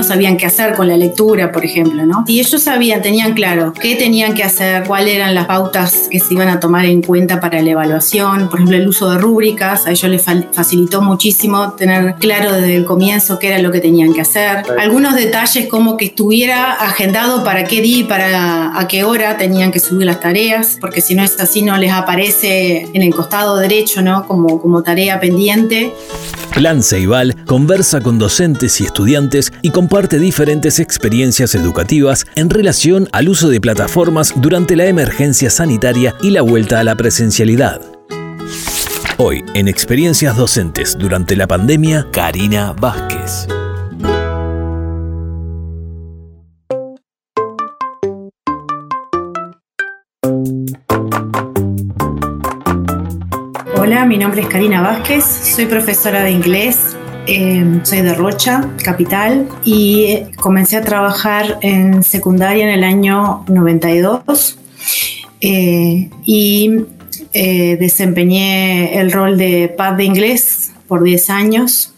no sabían qué hacer con la lectura, por ejemplo, ¿no? Y ellos sabían, tenían claro qué tenían que hacer, cuáles eran las pautas que se iban a tomar en cuenta para la evaluación, por ejemplo, el uso de rúbricas, a ellos les facilitó muchísimo tener claro desde el comienzo qué era lo que tenían que hacer. Algunos detalles como que estuviera agendado para qué día y para a qué hora tenían que subir las tareas, porque si no es así no les aparece en el costado derecho, ¿no? Como, como tarea pendiente. Plan Ceibal conversa con docentes y estudiantes y comparte diferentes experiencias educativas en relación al uso de plataformas durante la emergencia sanitaria y la vuelta a la presencialidad. Hoy, en Experiencias Docentes durante la pandemia, Karina Vázquez. Nombre es Karina Vázquez, soy profesora de inglés, em, soy de Rocha, capital, y eh, comencé a trabajar en secundaria en el año 92 eh, y eh, desempeñé el rol de PAD de inglés por 10 años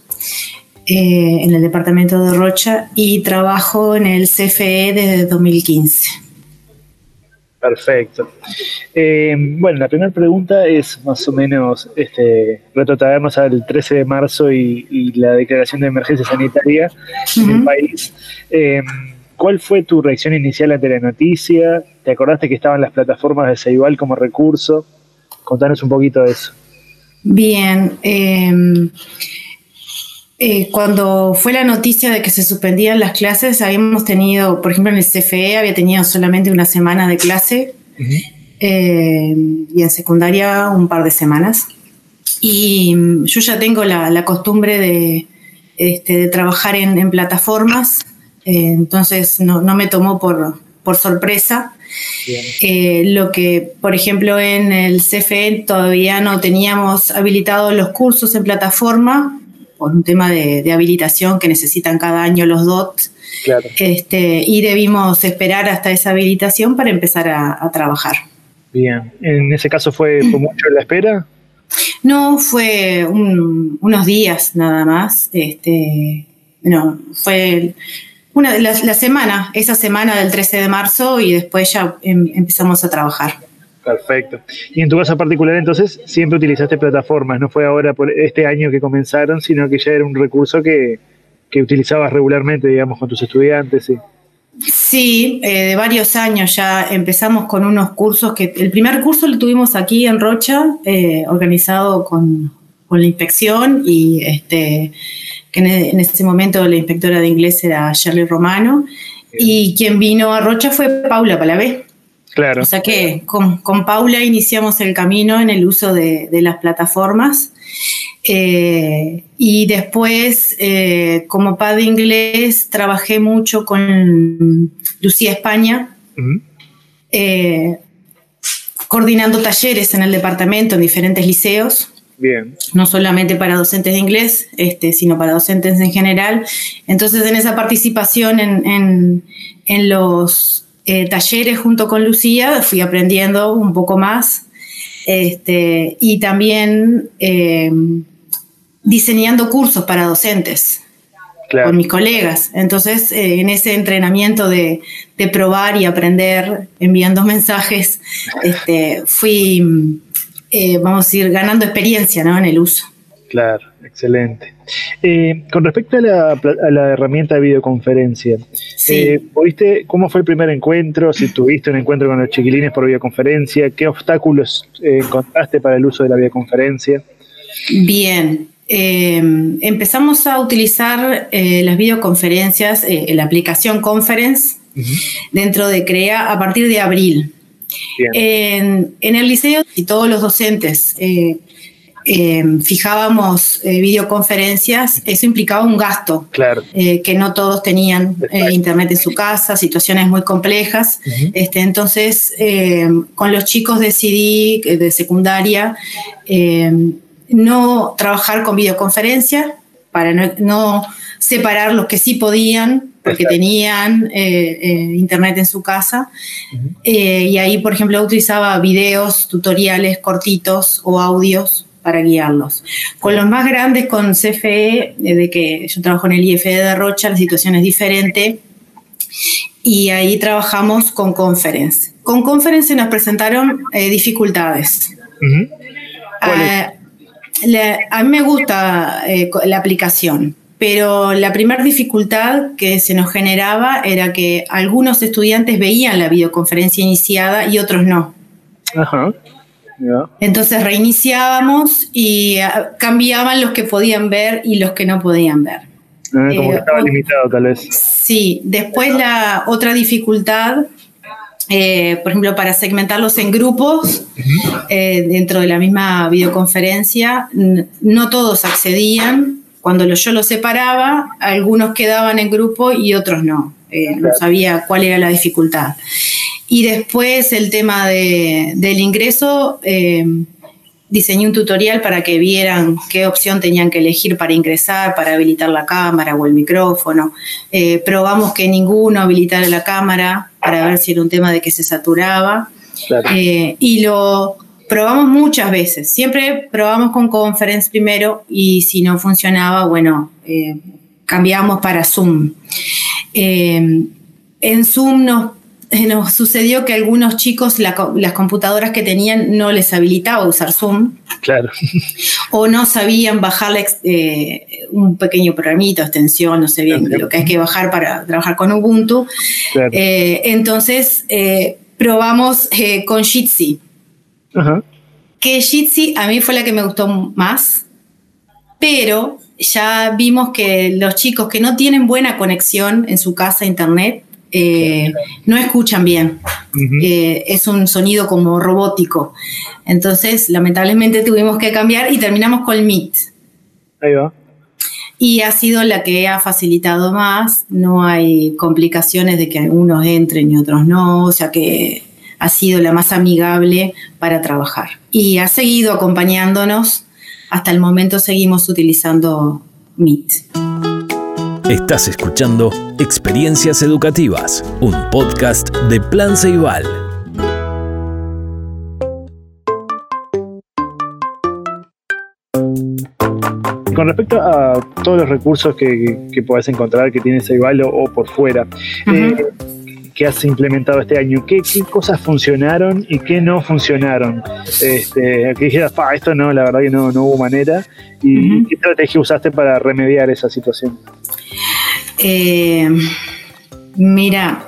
en el departamento de Rocha y trabajo en el CFE desde 2015. Perfecto. Eh, bueno, la primera pregunta es más o menos este, retrotraernos al 13 de marzo y, la declaración de emergencia sanitaria en el país. Eh, ¿Cuál fue tu reacción inicial ante la noticia? ¿Te acordaste que estaban las plataformas de Ceibal como recurso? Contanos un poquito de eso. Bien. Eh, eh, cuando fue la noticia de que se suspendían las clases, habíamos tenido, por ejemplo, en el CFE había tenido solamente una semana de clase eh, y en secundaria un par de semanas. Y mm, yo ya tengo la, costumbre de, este, trabajar en, plataformas, eh, entonces no, me tomó por, por sorpresa. lo que, por ejemplo, en el CFE todavía no teníamos habilitados los cursos en plataforma, por un tema de, habilitación que necesitan cada año los DOT. Este, y debimos esperar hasta esa habilitación para empezar a, trabajar. Bien, ¿en ese caso fue, mucho la espera? No, fue unos días nada más. Este, no, fue una, la, la, semana, esa semana del 13 de marzo y después ya em, empezamos a trabajar. Perfecto. Y en tu caso particular, entonces, siempre utilizaste plataformas, no fue ahora por este año que comenzaron, sino que ya era un recurso que, utilizabas regularmente, digamos, con tus estudiantes. Sí, sí eh, de varios años ya empezamos con unos cursos que el primer curso lo tuvimos aquí en Rocha, eh, organizado con, la inspección y este, que en, ese momento la inspectora de inglés era Shirley Romano. Y quien vino a Rocha fue Paula Palavé. Claro. O sea que con, Paula iniciamos el camino en el uso de, las plataformas. Eh, y después, eh, como padre inglés, trabajé mucho con Lucía España, eh, coordinando talleres en el departamento, en diferentes liceos. Bien. No solamente para docentes de inglés, este, sino para docentes en general. Entonces, en esa participación en los eh, talleres junto con Lucía, fui aprendiendo un poco más este, y también eh, diseñando cursos para docentes con mis colegas. Entonces, eh, en ese entrenamiento de, probar y aprender enviando mensajes, este, fui, vamos a decir, ganando experiencia ¿no? en el uso. Claro, excelente. Eh, con respecto a la, herramienta de videoconferencia, eh, cómo fue el primer encuentro? Si tuviste un encuentro con los chiquilines por videoconferencia, ¿qué obstáculos eh, encontraste para el uso de la videoconferencia? Bien, empezamos a utilizar las videoconferencias, la aplicación Conference, dentro de CREA a partir de abril. En, en, el liceo y todos los docentes eh, fijábamos eh, videoconferencias, eso implicaba un gasto, claro. Eh, que no todos tenían internet en su casa, situaciones muy complejas. este, entonces, con los chicos decidí de secundaria no trabajar con videoconferencia para no, separar los que sí podían porque tenían internet en su casa. y ahí, por ejemplo, utilizaba videos, tutoriales cortitos o audios para guiarlos. Con los más grandes, con CFE, desde que yo trabajo en el IFE de Rocha, la situación es diferente y ahí trabajamos con Conference. Con Conference nos presentaron eh, dificultades. Ah, a mí me gusta eh, la aplicación, pero la primera dificultad que se nos generaba era que algunos estudiantes veían la videoconferencia iniciada y otros no. Ajá. Entonces reiniciábamos y ah, cambiaban los que podían ver y los que no podían ver. Ah, como que eh, estaba limitado tal vez. Sí, después la otra dificultad, eh, por ejemplo, para segmentarlos en grupos eh, dentro de la misma videoconferencia, no todos accedían. Cuando yo los separaba, algunos quedaban en grupo y otros no. No sabía cuál era la dificultad. Y después el tema del ingreso, eh, diseñé un tutorial para que vieran qué opción tenían que elegir para ingresar, para habilitar la cámara o el micrófono. Eh, probamos que ninguno habilitara la cámara para ver si era un tema de que se saturaba. Eh, y lo probamos muchas veces. Siempre probamos con Conference primero y si no funcionaba, bueno, cambiamos para Zoom. En Zoom nos nos sucedió que algunos chicos las computadoras que tenían no les habilitaba usar Zoom. Claro. O no sabían bajar eh, un pequeño programito, extensión, no sé bien lo que hay que bajar para trabajar con Ubuntu. Eh, entonces eh, probamos con Jitsi. Que Jitsi a mí fue la que me gustó más, pero ya vimos que los chicos que no tienen buena conexión en su casa a internet, eh, no escuchan bien. Eh, es un sonido como robótico. Entonces, lamentablemente tuvimos que cambiar y terminamos con Meet. Ahí va. Y ha sido la que ha facilitado más. No hay complicaciones de que unos entren y otros no. O sea que ha sido la más amigable para trabajar. Y ha seguido acompañándonos. Hasta el momento seguimos utilizando Meet. Estás escuchando Experiencias Educativas, un podcast de Plan Ceibal. Con respecto a todos los recursos que, que podés encontrar que tiene Ceibal o, por fuera, eh, que has implementado este año, ¿qué, cosas funcionaron y qué no funcionaron? Este, que dijeras, esto no, la verdad que no, no hubo manera. ¿Y qué estrategia usaste para remediar esa situación? Eh, mira,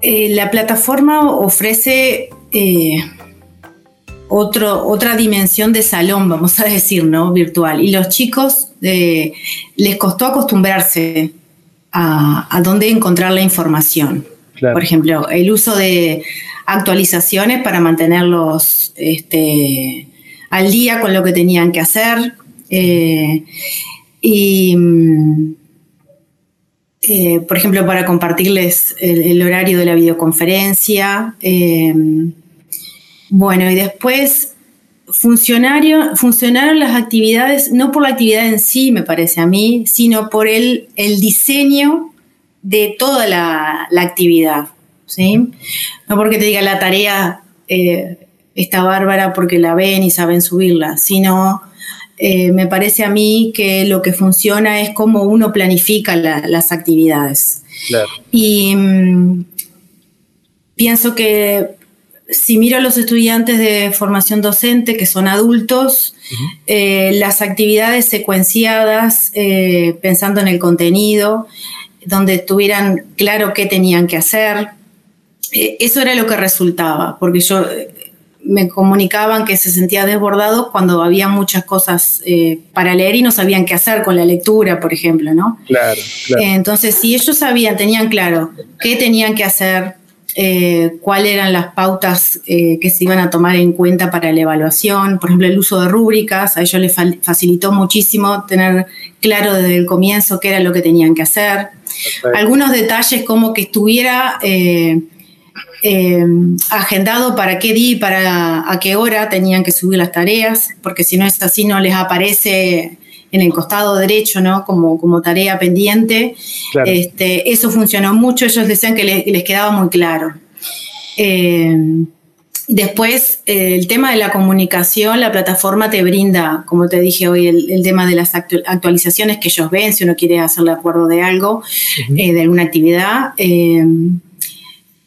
eh, la plataforma ofrece eh, otro, otra dimensión de salón, vamos a decir, ¿no? Virtual. Y los chicos les costó acostumbrarse a, dónde encontrar la información. Por ejemplo, el uso de actualizaciones para mantenerlos este, al día con lo que tenían que hacer. Y, mm, eh, por ejemplo, para compartirles el, horario de la videoconferencia. Eh, bueno, y después funcionaron las actividades, no por la actividad en sí, me parece a mí, sino por el, el diseño de toda la, actividad. ¿sí? No porque te diga la tarea eh, está bárbara porque la ven y saben subirla, sino eh, me parece a mí que lo que funciona es cómo uno planifica las actividades. Y mm, pienso que si miro a los estudiantes de formación docente, que son adultos, eh, las actividades secuenciadas, eh, pensando en el contenido, donde tuvieran claro qué tenían que hacer, eso era lo que resultaba, porque yo me comunicaban que se sentía desbordado cuando había muchas cosas eh, para leer y no sabían qué hacer con la lectura, por ejemplo, ¿no? Claro, claro. entonces, si ellos sabían, tenían claro qué tenían que hacer, eh, cuáles eran las pautas eh, que se iban a tomar en cuenta para la evaluación, por ejemplo, el uso de rúbricas, a ellos les facilitó muchísimo tener claro desde el comienzo qué era lo que tenían que hacer. Algunos detalles como que estuviera eh, agendado para qué día y para a qué hora tenían que subir las tareas, porque si no es así no les aparece en el costado derecho, ¿no? Como, como tarea pendiente. Este, eso funcionó mucho, ellos decían que les, quedaba muy claro. Eh, Después, eh, el tema de la comunicación, la plataforma te brinda, como te dije hoy, el, tema de las actualizaciones que ellos ven, si uno quiere hacerle acuerdo de algo, eh, de alguna actividad.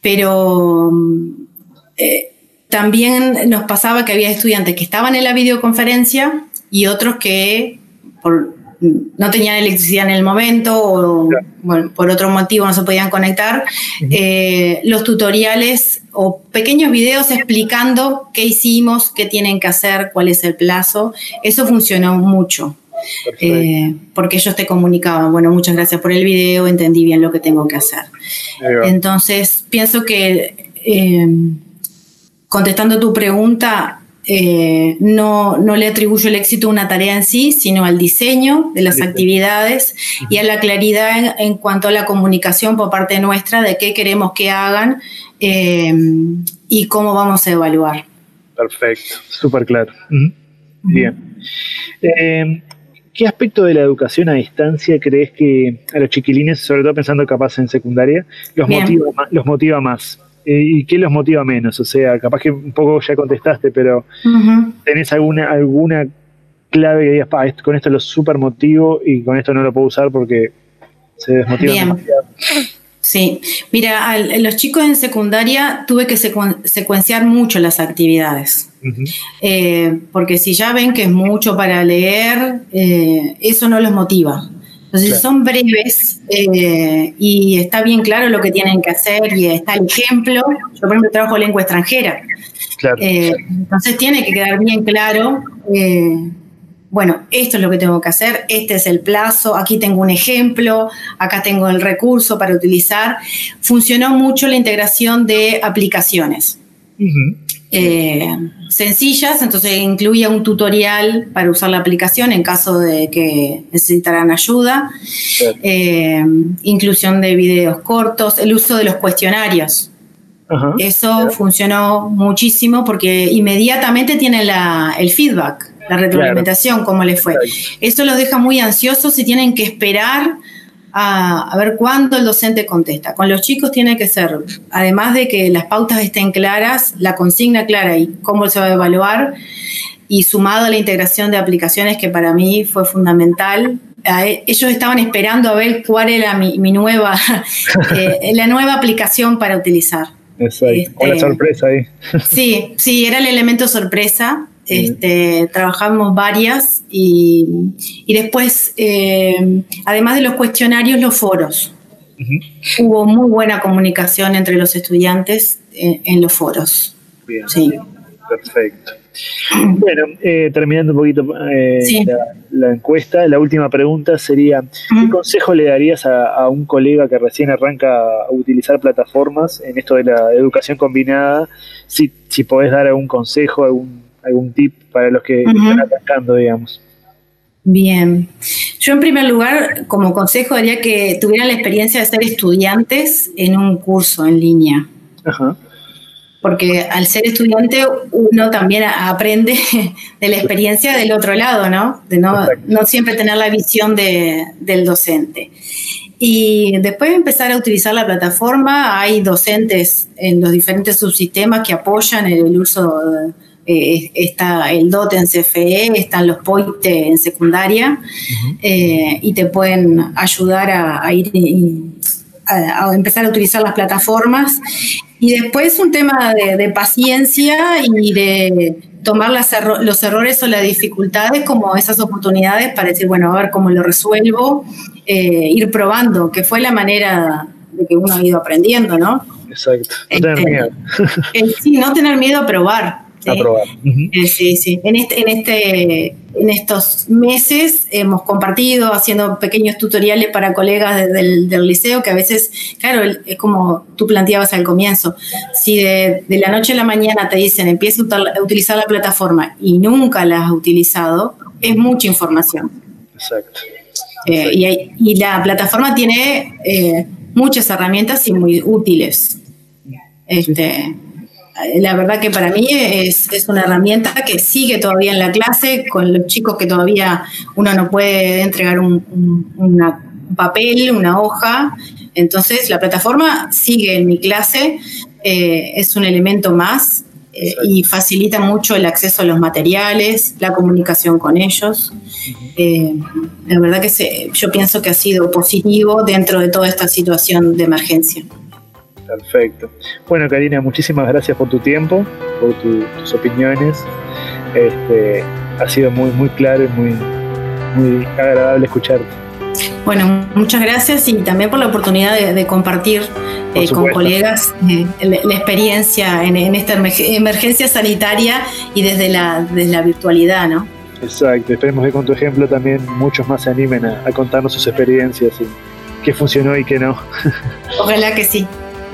Pero también nos pasaba que había estudiantes que estaban en la videoconferencia y otros que por, no tenían electricidad en el momento o por otro motivo no se podían conectar, eh, los tutoriales o pequeños videos explicando qué hicimos, qué tienen que hacer, cuál es el plazo, eso funcionó mucho. Eh, porque ellos te comunicaban, bueno, muchas gracias por el video, entendí bien lo que tengo que hacer. Entonces, pienso que eh, contestando tu pregunta, eh, no, no, le atribuyo el éxito a una tarea en sí, sino al diseño de las actividades y a la claridad en, cuanto a la comunicación por parte nuestra de qué queremos que hagan eh, y cómo vamos a evaluar. Perfecto, súper claro. Bien. Eh, ¿Qué aspecto de la educación a distancia crees que a los chiquilines, sobre todo pensando capaz en secundaria, los, motiva, los motiva más? Eh, ¿Y qué los motiva menos? O sea, capaz que un poco ya contestaste, pero ¿tenés alguna, alguna clave que digas, con esto lo super motivo y con esto no lo puedo usar porque se desmotiva demasiado? Sí, mira, a los chicos en secundaria tuve que secuenciar mucho las actividades, eh, porque si ya ven que es mucho para leer, eh, eso no los motiva. Entonces son breves eh, y está bien claro lo que tienen que hacer y está el ejemplo. Yo, por ejemplo, trabajo lengua extranjera. Eh, entonces tiene que quedar bien claro, eh, bueno, esto es lo que tengo que hacer, este es el plazo, aquí tengo un ejemplo, acá tengo el recurso para utilizar. Funcionó mucho la integración de aplicaciones. Eh, sencillas, entonces incluía un tutorial para usar la aplicación en caso de que necesitaran ayuda, eh, inclusión de videos cortos, el uso de los cuestionarios. Eso funcionó muchísimo porque inmediatamente tienen el feedback, la retroalimentación, cómo les fue. Eso los deja muy ansiosos y tienen que esperar a, ver cuándo el docente contesta. Con los chicos tiene que ser, además de que las pautas estén claras, la consigna clara y cómo se va a evaluar, y sumado a la integración de aplicaciones que para mí fue fundamental. E, ellos estaban esperando a ver cuál era mi, nueva, eh, la nueva aplicación para utilizar. Exacto. Este, sorpresa ahí. Sí, sí, era el elemento sorpresa. Este, trabajamos varias y, después, eh, además de los cuestionarios, los foros. Hubo muy buena comunicación entre los estudiantes en, los foros. Bien, sí. perfecto. Bueno, eh, terminando un poquito eh, la, encuesta, la última pregunta sería, ¿qué consejo le darías a, un colega que recién arranca a utilizar plataformas en esto de la educación combinada? Si, si podés dar algún consejo, algún algún tip para los que están atacando, digamos. Bien. Yo en primer lugar, como consejo, diría que tuvieran la experiencia de ser estudiantes en un curso en línea. Ajá. Porque al ser estudiante uno también aprende de la experiencia del otro lado, ¿no? De no, no siempre tener la visión de, del docente. Y después de empezar a utilizar la plataforma, hay docentes en los diferentes subsistemas que apoyan el uso de eh, está el DOT en CFE, están los POIT en secundaria eh, y te pueden ayudar a, ir a, empezar a utilizar las plataformas. Y después un tema de, paciencia y de tomar los errores o las dificultades como esas oportunidades para decir, bueno, a ver cómo lo resuelvo, eh, ir probando, que fue la manera de que uno ha ido aprendiendo, ¿no? Exacto. No tener este, miedo. sí, no tener miedo a probar eh, sí, sí. En, este, en, este, en estos meses hemos compartido haciendo pequeños tutoriales para colegas del, liceo que a veces, claro, es como tú planteabas al comienzo, si de, la noche a la mañana te dicen empieza a utilizar la plataforma y nunca la has utilizado, es mucha información. Exacto. Eh, y, la plataforma tiene eh, muchas herramientas y muy útiles. Este, la verdad que para mí es, una herramienta que sigue todavía en la clase con los chicos que todavía uno no puede entregar un, papel, una hoja. Entonces la plataforma sigue en mi clase, eh, es un elemento más eh, y facilita mucho el acceso a los materiales, la comunicación con ellos. Eh, la verdad que yo pienso que ha sido positivo dentro de toda esta situación de emergencia. Perfecto. Bueno, Karina, muchísimas gracias por tu tiempo, por tus opiniones. Este, ha sido muy, muy claro y muy, muy agradable escucharte. Bueno, muchas gracias y también por la oportunidad de, compartir eh, con colegas eh, la, experiencia en, esta emergencia sanitaria y desde la, desde la virtualidad, ¿no? Exacto, esperemos que con tu ejemplo también muchos más se animen a, contarnos sus experiencias y qué funcionó y qué no. Ojalá que sí.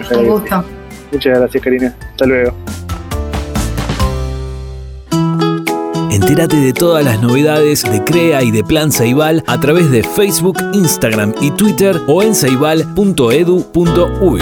Un gusto. Muchas gracias, Karina. Hasta luego. Entérate de todas las novedades de CREA y de Plan Ceibal a través de Facebook, Instagram y Twitter o en ceibal.edu.uy.